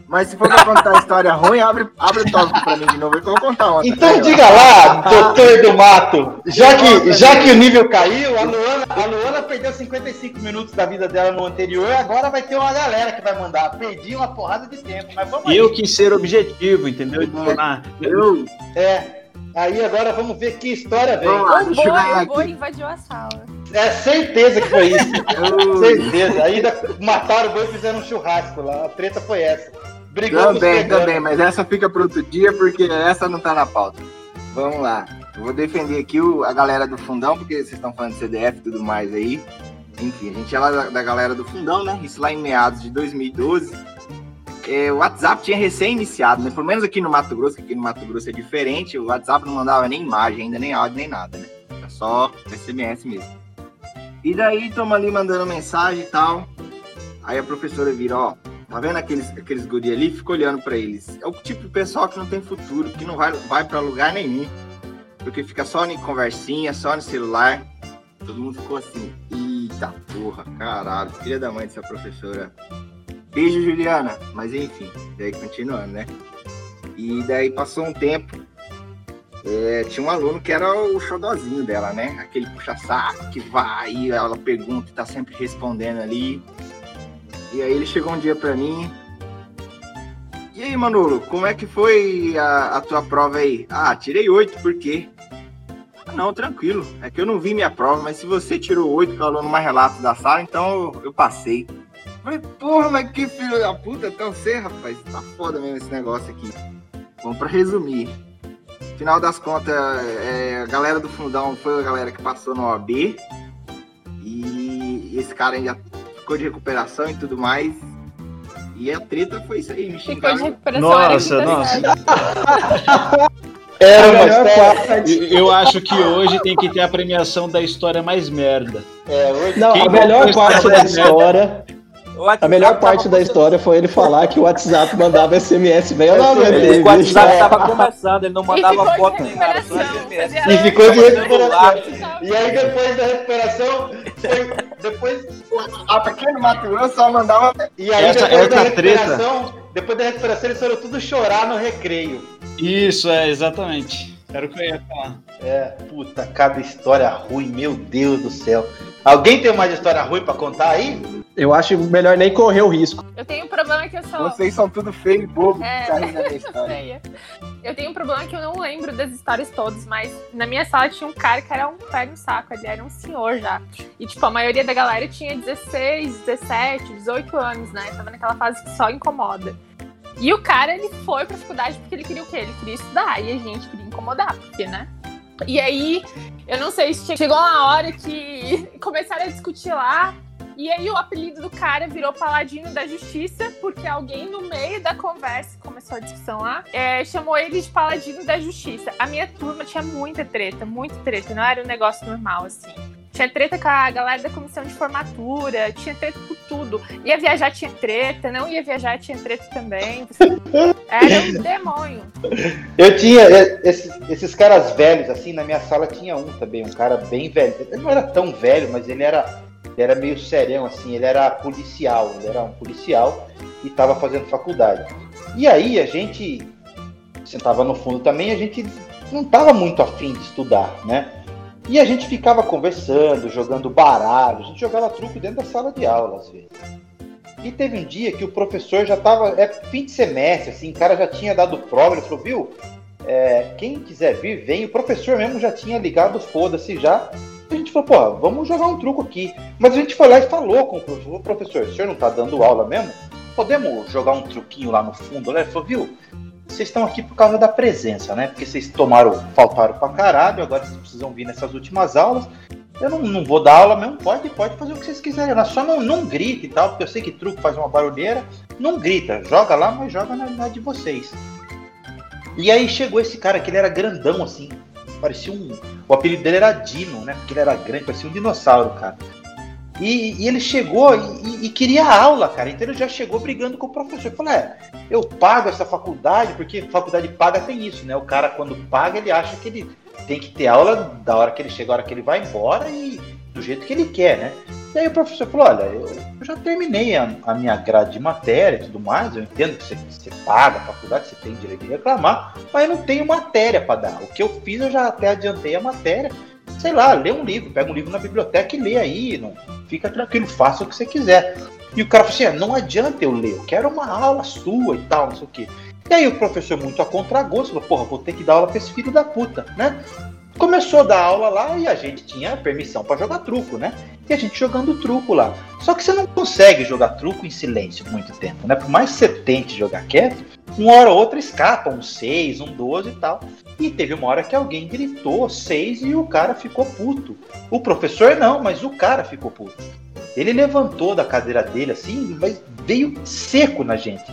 Mas se for pra contar a história ruim, abre, abre o tópico pra mim de novo, que eu vou contar uma. Então diga lá, doutor do mato, já que, já que o nível caiu, a Luana, a Luana perdeu 55 minutos da vida dela no anterior, agora vai ter uma galera que vai mandar. Perdi uma porrada de tempo, mas vamos aí. Eu quis ser objetivo, entendeu? Eu, É. Aí agora vamos ver que história vem. Deixa eu invadiu a sala. É certeza que foi isso. certeza. Ainda mataram o boi e fizeram um churrasco lá. A treta foi essa. Brigou com os também, também, mas essa fica para outro dia, porque essa não tá na pauta. Vamos lá. Eu vou defender aqui o- a galera do fundão, porque vocês estão falando de CDF e tudo mais aí. Enfim, a gente é lá da, da galera do fundão, né? Isso lá em meados de 2012. É, o WhatsApp tinha recém-iniciado, né? Pelo menos aqui no Mato Grosso, que aqui no Mato Grosso é diferente, o WhatsApp não mandava nem imagem, ainda nem áudio, nem nada, né? Era só SMS mesmo. E daí, estamos ali mandando mensagem e tal. Aí a professora vira, ó, tá vendo aqueles, aqueles guri ali? Fica olhando pra eles. É o tipo de pessoal que não tem futuro, que não vai, vai pra lugar nenhum. Porque fica só em conversinha, só no celular. Todo mundo ficou assim, eita porra, caralho, filha da mãe dessa professora. Beijo, Juliana. Mas enfim, daí continuando, né? E daí passou um tempo. é, tinha um aluno que era o xodozinho dela, né? Aquele puxa-saco que vai, ela pergunta e tá sempre respondendo ali. E aí ele chegou um dia pra mim. E aí, Manolo, como é que foi a, a tua prova aí? Ah, tirei oito, por quê? "Ah, Não, tranquilo. É que eu não vi minha prova, mas se você tirou oito, que falou numa relato da sala, então eu, eu passei. Falei, porra, mas que filho da puta, então você, rapaz, tá foda mesmo esse negócio aqui. Bom, pra resumir, final das contas, é, a galera do fundão foi a galera que passou no OAB. E esse cara ainda ficou de recuperação e tudo mais. E a treta foi isso aí, me Ficou de xingaram. recuperação. Nossa, nossa. Era A uma melhor história. parte- Eu acho que hoje tem que ter a premiação da história mais merda. É, hoje Não, Quem a melhor parte da história? a melhor parte da história foi ele falar que o WhatsApp mandava SMS, velho. Eu não aguentei, Ele, o WhatsApp bicho. tava começando, ele não mandava foto nem nada, só SMS. E ficou de recuperação. E aí depois da recuperação, foi, depois no Mato Grosso só mandava. E aí, Essa- depois da essa treta- depois da recuperação, eles foram tudo chorar no recreio. Isso, é, exatamente. Era o que eu ia falar. É, puta, cada história ruim, meu Deus do céu. Alguém tem mais história ruim pra contar aí? Eu acho melhor nem correr o risco. Eu tenho um problema que eu sou Vocês são tudo feio e bobo É. que rindo da minha história. feia. Eu tenho um problema que eu não lembro das histórias todas, mas na minha sala tinha um cara que era um pé no saco, ele era um senhor já. E, tipo, a maioria da galera tinha 16, 17, 18 anos, né? Tava naquela fase que só incomoda. E o cara, ele foi pra faculdade porque ele queria o quê? Ele queria estudar. E a gente queria incomodar, porque, né? E aí, eu não sei se che- chegou uma hora que começaram a discutir lá. E aí o apelido do cara virou Paladino da Justiça, porque alguém no meio da conversa, começou a discussão lá, é, chamou ele de Paladino da Justiça. A minha turma tinha muita treta, muita treta, não era um negócio normal assim. Tinha treta com a galera da comissão de formatura, tinha treta por tudo. Ia viajar, tinha treta, não ia viajar, tinha treta também. Era um demônio. Eu tinha é, esses, esses caras velhos, assim, na minha sala tinha um também, um cara bem velho. Ele não era tão velho, mas ele era, ele era meio serião, assim, ele era policial, ele era um policial e estava fazendo faculdade. E aí a gente sentava no fundo também, a gente não estava muito afim de estudar, né? E a gente ficava conversando, jogando baralho, a gente jogava truco dentro da sala de aula, às vezes. E teve um dia que o professor já estava, é fim de semestre, assim, o cara já tinha dado prova, ele falou, viu, é, quem quiser vir, vem. O professor mesmo já tinha ligado, foda-se já. Falou, pô, vamos jogar um truco aqui. Mas a gente foi lá e falou com o professor, professor, o senhor não tá dando aula mesmo? Podemos jogar um truquinho lá no fundo? Ele falou, viu, vocês estão aqui por causa da presença, né? Porque vocês tomaram, faltaram pra caralho, agora vocês precisam vir nessas últimas aulas. Eu não, não vou dar aula mesmo, pode, pode fazer o que vocês quiserem. Só não, não grite e tal, porque eu sei que truco faz uma barulheira. Não grita, joga lá, mas joga na, na de vocês. E aí chegou esse cara que ele era grandão, assim. Parecia um. O apelido dele era Dino, né? Porque ele era grande, parecia um dinossauro, cara. E, e ele chegou e, e, queria aula, cara. Então ele já chegou brigando com o professor. Ele falou: é, eu pago essa faculdade, porque faculdade paga tem isso, né? O cara, quando paga, ele acha que ele tem que ter aula da hora que ele chega, da hora que ele vai embora e do jeito que ele quer, né? E aí o professor falou: olha, eu, já terminei a, a, minha grade de matéria e tudo mais, eu entendo que você, você paga a faculdade, você tem direito de reclamar, mas eu não tenho matéria para dar. O que eu fiz, eu já até adiantei a matéria sei lá, lê um livro, pega um livro na biblioteca e lê aí, não, fica tranquilo, faça o que você quiser. E o cara falou assim: ah, não adianta eu ler, eu quero uma aula sua e tal, não sei o quê. E aí o professor, muito a contragosto, falou: porra, vou ter que dar aula pra esse filho da puta, né? Começou a dar aula lá e a gente tinha permissão para jogar truco, né? E a gente jogando truco lá. Só que você não consegue jogar truco em silêncio muito tempo, né? Por mais que você tente jogar quieto, uma hora ou outra escapa, um 6, um 12 e tal. E teve uma hora que alguém gritou 6 e o cara ficou puto. O professor não, mas o cara ficou puto. Ele levantou da cadeira dele assim, mas veio seco na gente.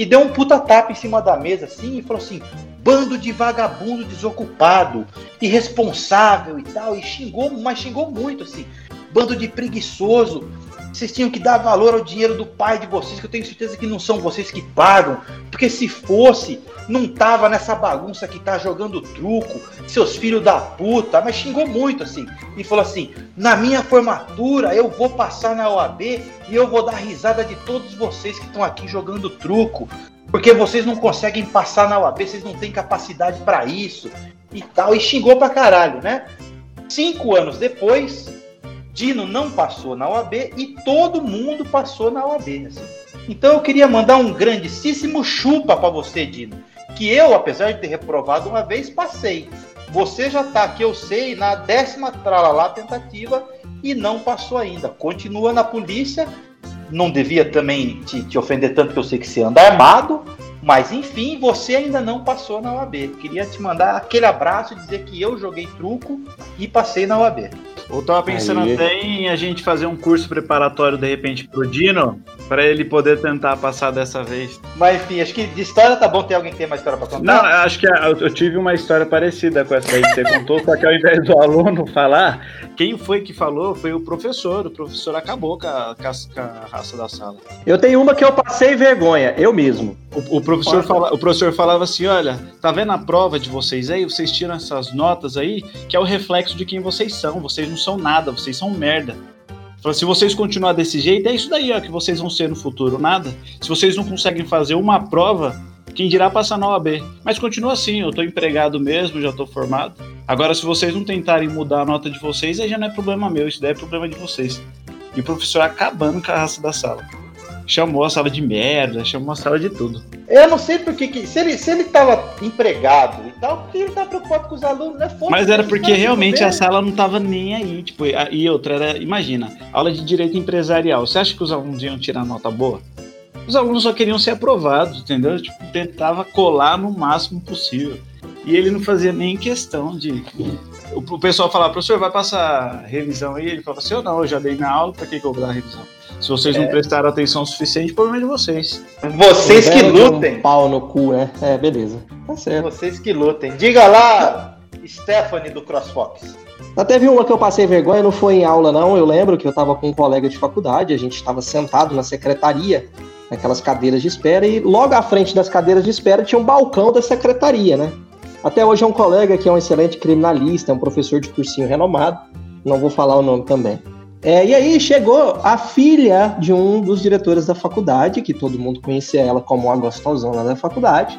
E deu um puta tapa em cima da mesa assim e falou assim: bando de vagabundo desocupado, irresponsável e tal, e xingou, mas xingou muito assim, bando de preguiçoso. Vocês tinham que dar valor ao dinheiro do pai de vocês, que eu tenho certeza que não são vocês que pagam, porque se fosse, não tava nessa bagunça que tá jogando truco, seus filhos da puta, mas xingou muito assim, e falou assim: "Na minha formatura eu vou passar na OAB e eu vou dar risada de todos vocês que estão aqui jogando truco. Porque vocês não conseguem passar na UAB, vocês não têm capacidade para isso e tal. E xingou pra caralho, né? Cinco anos depois, Dino não passou na UAB e todo mundo passou na UAB. Assim. Então eu queria mandar um grandíssimo chupa para você, Dino. Que eu, apesar de ter reprovado uma vez, passei. Você já tá aqui, eu sei, na décima tralalá tentativa e não passou ainda. Continua na polícia não devia também te, te, ofender tanto que eu sei que você anda armado, mas enfim, você ainda não passou na UAB. Queria te mandar aquele abraço e dizer que eu joguei truco e passei na UAB. Eu tava pensando Aí. até em a gente fazer um curso preparatório de repente pro Dino, para ele poder tentar passar dessa vez. Mas enfim, acho que de história tá bom ter alguém que tem uma história pra contar. Não, acho que eu tive uma história parecida com essa aí que você contou, só que ao invés do aluno falar, quem foi que falou foi o professor. O professor acabou com a, com a raça da sala. Eu tenho uma que eu passei vergonha, eu mesmo. O, o professor fala, o professor falava assim: olha, tá vendo a prova de vocês aí? Vocês tiram essas notas aí, que é o reflexo de quem vocês são. Vocês não são nada, vocês são merda. Falou, se vocês continuar desse jeito, é isso daí ó, que vocês vão ser no futuro, nada. Se vocês não conseguem fazer uma prova, quem dirá passar na OAB. Mas continua assim, eu tô empregado mesmo, já tô formado. Agora, se vocês não tentarem mudar a nota de vocês, aí já não é problema meu, isso daí é problema de vocês. E o professor acabando com a raça da sala chamou a sala de merda, chamou a sala de tudo. Eu não sei porque que, se ele se ele tava empregado e tal, porque ele tava preocupado com os alunos, né? Foda Mas era porque realmente a sala não tava nem aí, tipo, e outra era, imagina, aula de direito empresarial. Você acha que os alunos iam tirar nota boa? Os alunos só queriam ser aprovados, entendeu? Tipo, tentava colar no máximo possível. E ele não fazia nem questão de o pessoal falava, professor, vai passar revisão aí? Ele falava assim, eu não, eu já dei minha aula, pra que, que eu vou dar revisão? Se vocês não prestaram atenção o suficiente, problema é de vocês. Vocês que de um lutem. pau no cu, né? É, beleza. Tá certo. Vocês que lutem. Diga lá, Stephanie do CrossFox. Mas teve uma que eu passei vergonha, não foi em aula, não. Eu lembro que eu tava com um colega de faculdade, a gente estava sentado na secretaria, naquelas cadeiras de espera, e logo à frente das cadeiras de espera tinha um balcão da secretaria, né? Até hoje é um colega que é um excelente criminalista, é um professor de cursinho renomado, não vou falar o nome também. É, e aí chegou a filha de um dos diretores da faculdade, que todo mundo conhecia ela como uma gostosona da faculdade,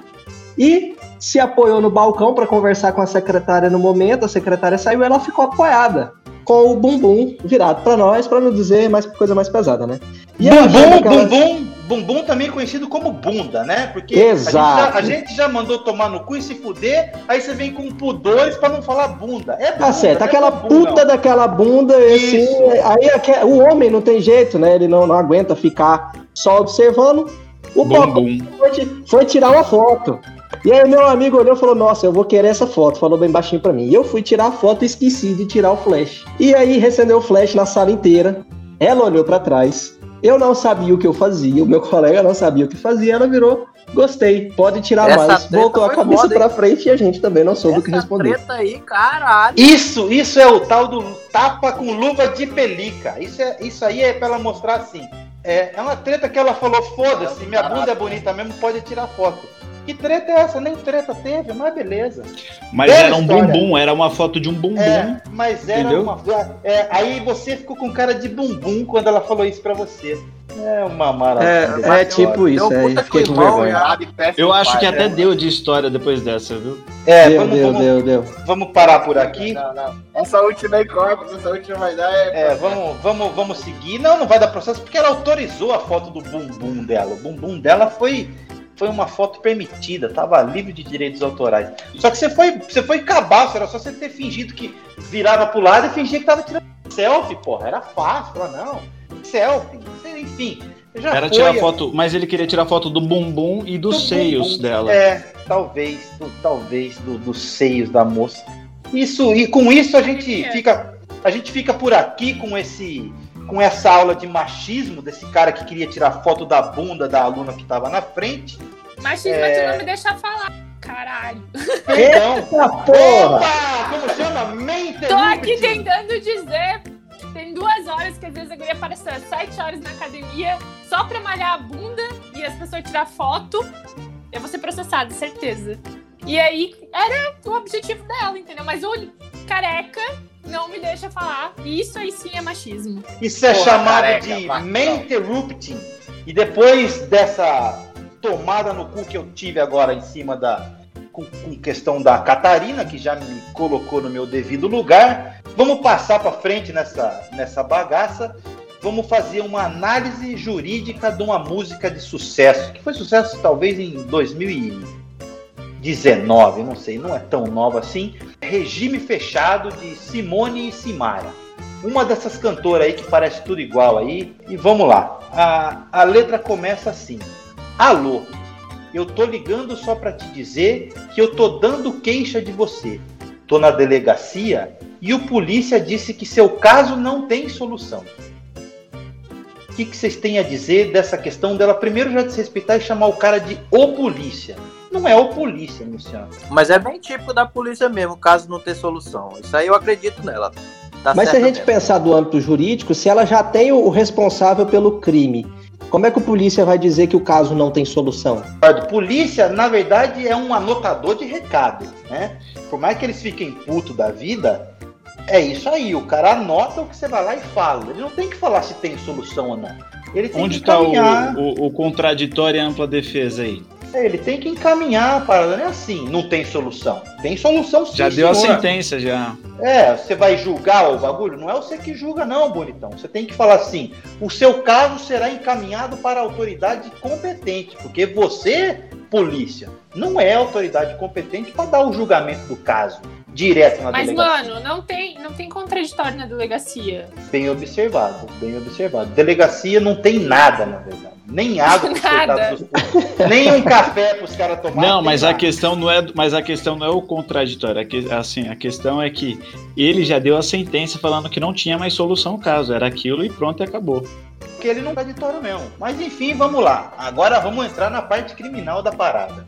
e se apoiou no balcão para conversar com a secretária no momento. A secretária saiu ela ficou apoiada com o bumbum virado para nós, para não dizer mais coisa mais pesada, né? E ela Bumbum, ela- bumbum, bumbum também conhecido como bunda, né? Porque Exato. A, gente já, a gente já mandou tomar no cu e se fuder, aí você vem com pudores pra não falar bunda. É bunda, Tá certo, é aquela bumbum, puta daquela bunda, assim, aí o homem não tem jeito, né? Ele não, não aguenta ficar só observando. O Bumbum. foi, foi tirar uma foto. E aí meu amigo olhou e falou, nossa, eu vou querer essa foto. Falou bem baixinho pra mim. E eu fui tirar a foto e esqueci de tirar o flash. E aí recendeu o flash na sala inteira. Ela olhou pra trás. Eu não sabia o que eu fazia. O meu colega não sabia o que fazia. Ela virou, gostei, pode tirar Essa mais. Voltou a cabeça pra frente e a gente também não soube o que responder. treta aí, caralho. Isso, isso é o tal do tapa com luva de pelica. Isso, é, isso aí é pra ela mostrar assim. É, é uma treta que ela falou, foda-se, minha bunda é bonita mesmo, pode tirar foto. Que treta é essa? Nem treta teve, mas beleza. Mas era um bumbum, era uma foto de um bumbum. É, mas era Entendeu? uma. é, aí você ficou com cara de bumbum quando ela falou isso pra você. É uma maravilha. É, é tipo isso, Deu é, fiquei com vergonha. Eu acho que até deu de história depois dessa, viu? É, deu, vamos, deu, vamos, deu, deu. vamos parar por aqui. Não, não. Essa última aí corta, essa última vai dar. É, É, vamos, vamos, vamos seguir. Não, não vai dar processo porque ela autorizou a foto do bumbum dela. O bumbum dela foi, foi uma foto permitida, tava livre de direitos autorais. Só que você foi, você foi cabaço, era só você ter fingido que virava pro lado e fingia que tava tirando selfie, porra. Era fácil, falar, não, selfie, enfim. Já Era foi, tirar foto, mas ele queria tirar foto do bumbum e dos do seios bumbum. dela. É, talvez, do- talvez do- dos seios da moça. Isso e com isso a gente É. fica, a gente fica por aqui com esse, com essa aula de machismo desse cara que queria tirar foto da bunda da aluna que estava na frente. Machismo É. é tu não me deixar falar. Caralho. Perdão. Eita porra! Opa, como chama? Mente Tô aqui tentando dizer. Tem duas horas que às vezes a guria aparece às sete horas na academia só pra malhar a bunda e as pessoas tirar foto. Eu vou ser processada, certeza. E aí era o objetivo dela, entendeu? Mas o careca não me deixa falar. Isso aí sim é machismo. Isso é Porra, chamado careca, de interrupting. E depois dessa tomada no cu que eu tive agora em cima da. Com, com questão da Catarina, que já me colocou no meu devido lugar, vamos passar para frente nessa, nessa bagaça. Vamos fazer uma análise jurídica de uma música de sucesso, que foi sucesso talvez em 2019, não sei, não é tão nova assim. Regime Fechado de Simone e Simara uma dessas cantoras aí que parece tudo igual aí. E vamos lá. A, a letra começa assim: Alô, eu tô ligando só pra te dizer que eu tô dando queixa de você. Tô na delegacia e o polícia disse que seu caso não tem solução. O que, que vocês têm a dizer dessa questão dela primeiro já desrespeitar e chamar o cara de o polícia? Não é o polícia, Luciano. Mas é bem típico da polícia mesmo, caso não ter solução. Isso aí eu acredito nela. Tá Mas se a gente mesmo. pensar do âmbito jurídico, se ela já tem o responsável pelo crime, como é que o polícia vai dizer que o caso não tem solução? Polícia, na verdade, é um anotador de recado, né? Por mais que eles fiquem puto da vida, é isso aí. O cara anota o que você vai lá e fala. Ele não tem que falar se tem solução ou não. Ele tem Onde que está o, o, o contraditório e ampla defesa aí? É, ele tem que encaminhar a parada. Não é assim, não tem solução. Tem solução sim, Já deu a senhor. sentença, já. É, você vai julgar o bagulho? Não é você que julga, não, bonitão. Você tem que falar assim: o seu caso será encaminhado para a autoridade competente, porque você, polícia, não é autoridade competente para dar o julgamento do caso direto na Mas, delegacia. mano, não tem, não tem contraditório na delegacia. Bem observado, bem observado. Delegacia não tem nada, na verdade. Nem água pros Nada. dos. Nem um café pros caras tomarem. Não, mas a questão não é, mas a questão não é o contraditório. A assim, a questão é que ele já deu a sentença falando que não tinha mais solução o caso, era aquilo e pronto e acabou. Porque ele não é contraditório mesmo. Mas enfim, vamos lá. Agora vamos entrar na parte criminal da parada.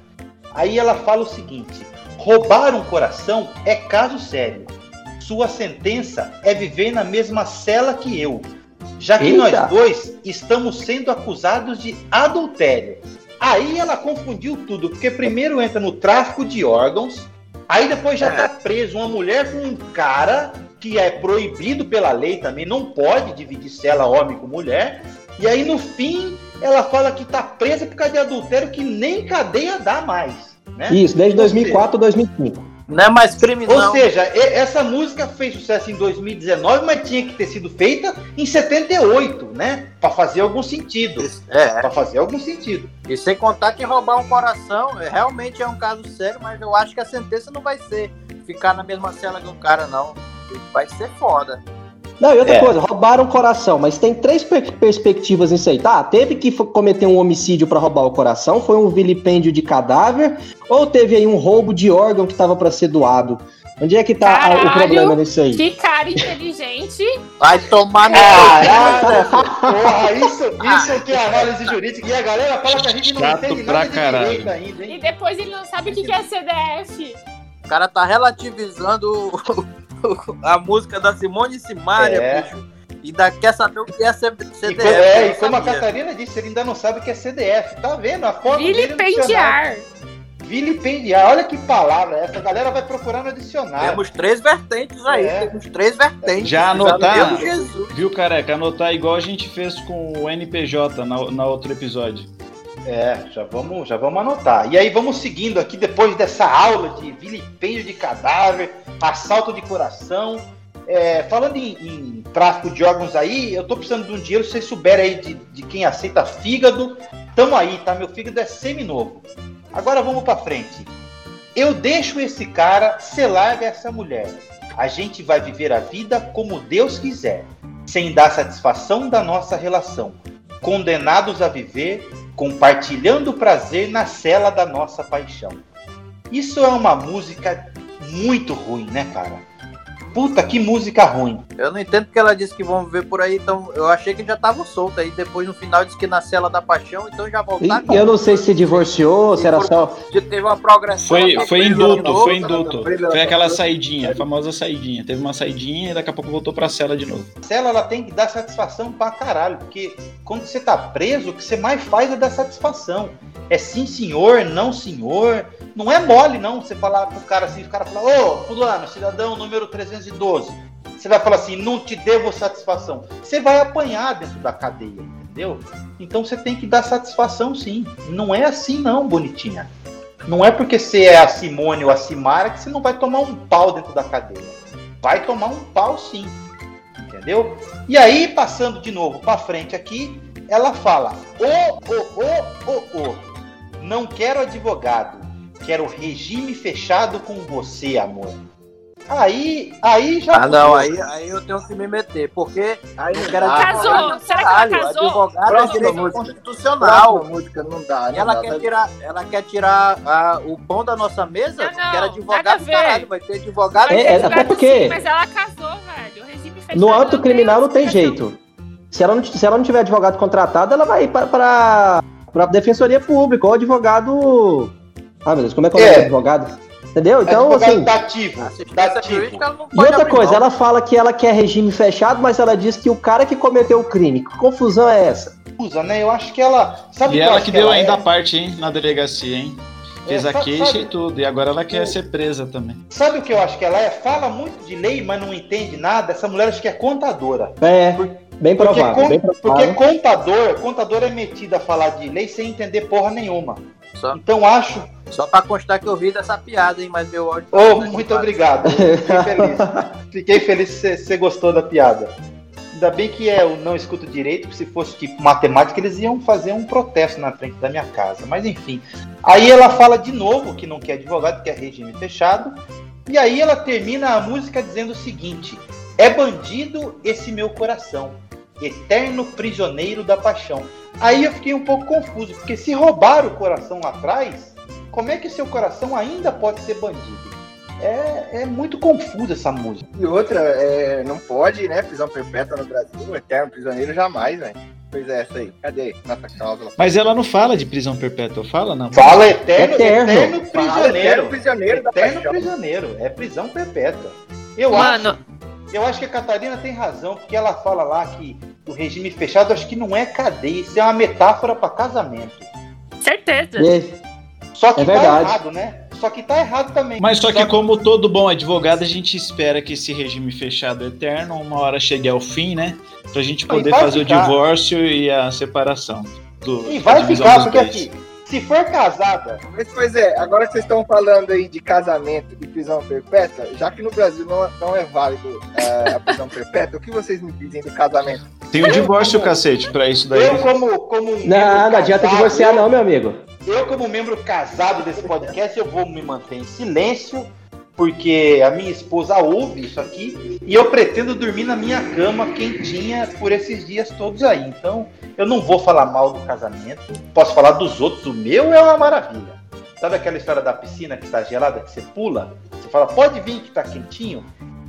Aí ela fala o seguinte: roubar um coração é caso sério. Sua sentença é viver na mesma cela que eu. Já que Eita. nós dois estamos sendo acusados de adultério. Aí ela confundiu tudo, porque primeiro entra no tráfico de órgãos, aí depois já tá preso uma mulher com um cara que é proibido pela lei também, não pode dividir cela homem com mulher. E aí no fim ela fala que tá presa por causa de adultério que nem cadeia dá mais. Né? Isso, desde Ou 2004 a 2005. Não é mais crime, Ou não. seja, essa música fez sucesso em 2019, mas tinha que ter sido feita em 78, né? Pra fazer algum sentido. É, Pra fazer algum sentido. e sem contar que roubar um coração é, realmente é um caso sério, mas eu acho que a sentença não vai ser ficar na mesma cela que o cara, não. Vai ser foda. Não, e outra É. coisa, roubaram o coração, mas tem três per- perspectivas nisso aí. Tá, teve que cometer um homicídio pra roubar o coração, foi um vilipêndio de cadáver, ou teve aí um roubo de órgão que tava pra ser doado? Onde é que tá a- o Caralho, problema nisso aí? Que cara inteligente. Vai tomar no. Caralho, porra, isso, isso que é análise jurídica. E a galera fala que a gente não Chato entende nada de caralho. direito ainda, E hein? depois ele não sabe o que que é CDF. O cara tá relativizando o- a música da Simone Simaria, É. bicho. E da, quer saber o que é E, CDF. co- é, e como a. Catarina disse, ele ainda não sabe o que é CDF. Tá vendo? A foto. Vilipendiar. Vilipendiar. Olha que palavra essa. A galera vai procurar no dicionário. Temos três vertentes aí, É. temos três vertentes. Já anotar? Viu, careca? Anotar igual a gente fez com o NPJ na, na outro episódio. É, já vamos, já vamos anotar. E aí vamos seguindo aqui depois dessa aula de vilipêndio de cadáver, assalto de coração. É, falando em, em tráfico de órgãos aí, eu tô precisando de um dinheiro, se vocês souberem aí de, de quem aceita fígado, tamo aí, tá? Meu fígado é semi-novo. Agora vamos pra frente. Eu deixo esse cara, você larga essa mulher. A gente vai viver a vida como Deus quiser, sem dar satisfação da nossa relação. Condenados a viver compartilhando o prazer na cela da nossa paixão. Isso é uma música muito ruim, né, cara? Puta, que música ruim. Eu não entendo porque ela disse que vão viver por aí, então eu achei que já estavam soltos aí. Depois no final disse que na cela da paixão, então já voltaram. E eu não sei se se divorciou, se era só. Já Teve uma progressão. Foi, foi induto, novo, foi induto. Foi aquela saidinha, a famosa saidinha. Teve uma saidinha e daqui a pouco voltou pra cela de novo. A cela ela tem que dar satisfação pra caralho, porque quando você tá preso, o que você mais faz é dar satisfação. É sim, senhor, não, senhor. Não é mole, não. Você falar pro cara assim, o cara fala, ô, fulano, cidadão número 312. Você vai falar assim, não te devo satisfação. Você vai apanhar dentro da cadeia, entendeu? Então você tem que dar satisfação sim. Não é assim não, bonitinha. Não é porque você é a Simone ou a Simara que você não vai tomar um pau dentro da cadeia. Vai tomar um pau sim. Entendeu? E aí, passando de novo pra frente aqui, ela fala: Ô, ô, ô, ô, ô, não quero advogado, quero regime fechado com você, amor. Aí, aí já. Ah, não, aí, aí eu tenho que me meter, porque Aí não não quero dá. Casou. Será que ela casou? Advogado é direito música. constitucional. Próxima música não dá, não Ela dá, quer tá- tirar, ela quer tirar ah, o pão da nossa mesa? Não, não, quer nada a advogado, caralho. Vai ter advogado. É, Vai ter é, advogado até porque- sim, Mas ela casou, velho. O regime fechado. No âmbito criminal não tem jeito. Se ela não, se ela não tiver advogado contratado, ela vai para para defensoria pública ou advogado. Ah, meu Deus, como é que é o É. do advogado? Entendeu? Então, advogado assim. dativo. Dativo. não E outra coisa, ela fala que ela quer regime fechado, mas ela diz que o cara que cometeu o crime. Que confusão é essa? Usa, né? Eu acho que ela. Sabe o E ela acho que deu ela ainda é? a parte, hein, na delegacia, hein? Fez É, a queixa sabe- e tudo. E agora ela quer Eu- ser presa também. Sabe o que eu acho que ela é? Fala muito de lei, mas não entende nada. Essa mulher acho que é contadora. É, bem Porque, provável. con- bem porque provável. contador, contador é metido a falar de lei sem entender porra nenhuma. Só, Então acho. só pra constar que eu ri dessa piada, hein? Mas meu ódio. tá Oh, muito obrigado. Fiquei feliz. Fiquei feliz que você- você gostou da piada. Ainda bem que é, eu não escuto direito, porque se fosse tipo matemática, eles iam fazer um protesto na frente da minha casa. Mas enfim. Aí ela fala de novo que não quer advogado, que é regime fechado. E aí ela termina a música dizendo o seguinte: É bandido esse meu coração. Eterno Prisioneiro da Paixão. Aí eu fiquei um pouco confuso, porque se roubaram o coração lá atrás, como é que seu coração ainda pode ser bandido? É, é muito confusa essa música. E outra, é, não pode, né? Prisão perpétua no Brasil, eterno prisioneiro jamais, velho. Pois é, essa aí. Cadê nossa cláusula? Mas ela não fala de prisão perpétua, fala não? Fala eterno, Eterno. eterno, Fala, prisioneiro. eterno prisioneiro da Eterno paixão. prisioneiro. É prisão perpétua. Eu Mano, acho, eu acho que a Catarina tem razão, porque ela fala lá que o regime fechado acho que não é cadeia, isso é uma metáfora para casamento. certeza. E- Só que É tá verdade. errado, né? Só que tá errado também. Mas só que como todo bom advogado, a gente espera que esse regime fechado eterno uma hora chegue ao fim, né? Pra gente poder fazer ficar. o divórcio e a separação. Do, E vai ficar, porque aqui, se for casada, Mas, pois é, agora que vocês estão falando aí de casamento e prisão perpétua, já que no Brasil não, não é válido é, a prisão perpétua, o que vocês me dizem do casamento? Tem o divórcio, cacete, pra isso daí. eu como, como um membro Não, não adianta casado, divorciar, não, meu amigo. Eu, como membro casado desse podcast, eu vou me manter em silêncio, porque a minha esposa ouve isso aqui e eu pretendo dormir na minha cama quentinha por esses dias todos aí. Então, eu não vou falar mal do casamento. Posso falar dos outros. O meu é uma maravilha. Sabe aquela história da piscina que está gelada, que você pula? Você fala, pode vir que tá quentinho?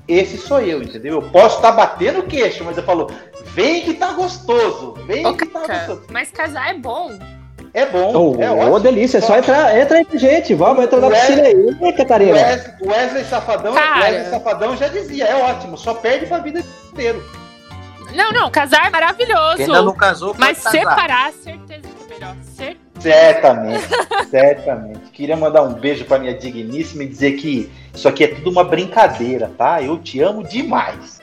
Esse sou eu, entendeu? Eu posso estar batendo o queixo, mas eu falo, vem que tá gostoso, vem Ô, que tá Cacá, gostoso. mas casar é bom. É bom, Ô, é ô, ótimo. delícia, é só entrar, entra aí com a gente. Vamos, entra na piscina aí, né, Catarina. Wes- Wesley Safadão, Cara. Wesley Safadão já dizia, é ótimo, só perde pra vida inteira. Não, não, casar é maravilhoso. Quem ainda não casou, Mas casar. separar, certeza que é melhor. Cer- Certamente, certamente. Queria mandar um beijo pra minha digníssima e dizer que isso aqui é tudo uma brincadeira, tá? Eu te amo demais.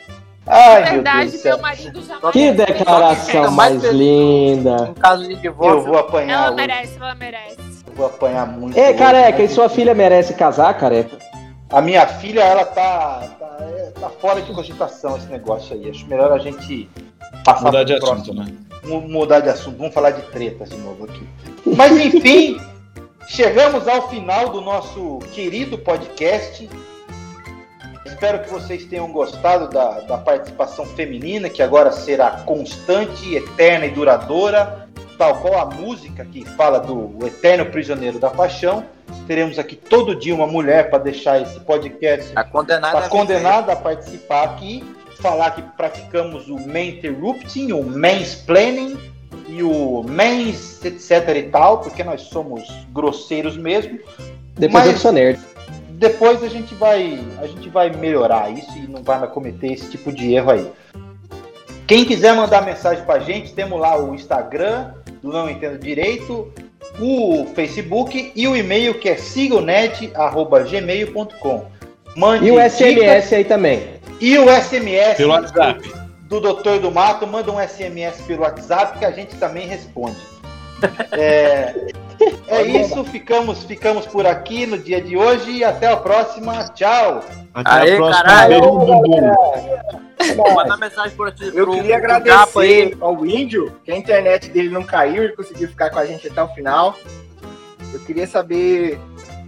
Ai, Na meu verdade, céu. meu marido Que declaração mais linda. Em caso de Eu divórcio, vou apanhar Ela hoje. merece, ela merece. Eu vou apanhar muito. Ei, careca, mas e sua filha merece casar, careca? A minha filha, ela tá, tá, é, tá fora de cogitação esse negócio aí. Acho melhor a gente passar Mudar de pro assunto, próximo. né? Mu- mudar de assunto, vamos falar de tretas de novo aqui. Mas enfim, chegamos ao final do nosso querido podcast. Espero que vocês tenham gostado da, da participação feminina, que agora será constante, eterna e duradoura, tal qual a música que fala do eterno prisioneiro da paixão. Teremos aqui todo dia uma mulher para deixar esse podcast tá condenado Está a condenado a participar aqui, falar que praticamos o interrupting, o mansplaining e o mans, etc e tal, porque nós somos grosseiros mesmo. Depois Mas- eu sou nerd. Depois a gente vai, a gente vai melhorar isso e não vai mais cometer esse tipo de erro aí. Quem quiser mandar mensagem pra gente, temos lá o Instagram do Não Entendo Direito, o Facebook e o e-mail que é sigonet@gmail.com. Mande E o dicas SMS aí também. e o SMS Pelo WhatsApp. do Doutor do Mato, manda um SMS pelo WhatsApp que a gente também responde. É, é isso, ficamos, ficamos por aqui no dia de hoje e até a próxima. Tchau! Até Aê, a próxima. caralho. Beijo bumbum. Manda mensagem por aqui. Eu pro- queria agradecer ao Índio, que a internet dele não caiu e conseguiu ficar com a gente até o final. Eu queria saber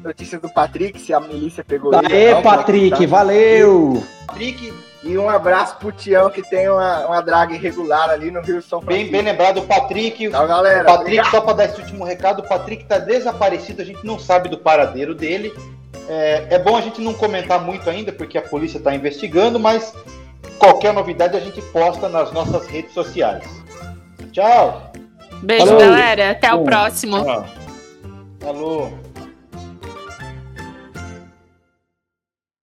notícias do Patrick, se a milícia pegou ele. ou Aê, é que Patrick, tá. valeu! Patrick, E um abraço pro Tião, que tem uma, uma drag irregular ali no Rio São bem, Francisco. bem lembrado, o Patrick. Tchau, galera. Patrick, Obrigado. só para dar esse último recado, o Patrick tá desaparecido, a gente não sabe do paradeiro dele. É, é bom a gente não comentar muito ainda, porque a polícia está investigando, mas qualquer novidade a gente posta nas nossas redes sociais. Tchau! Beijo, Falou. galera. Até o próximo. Tchau. Alô!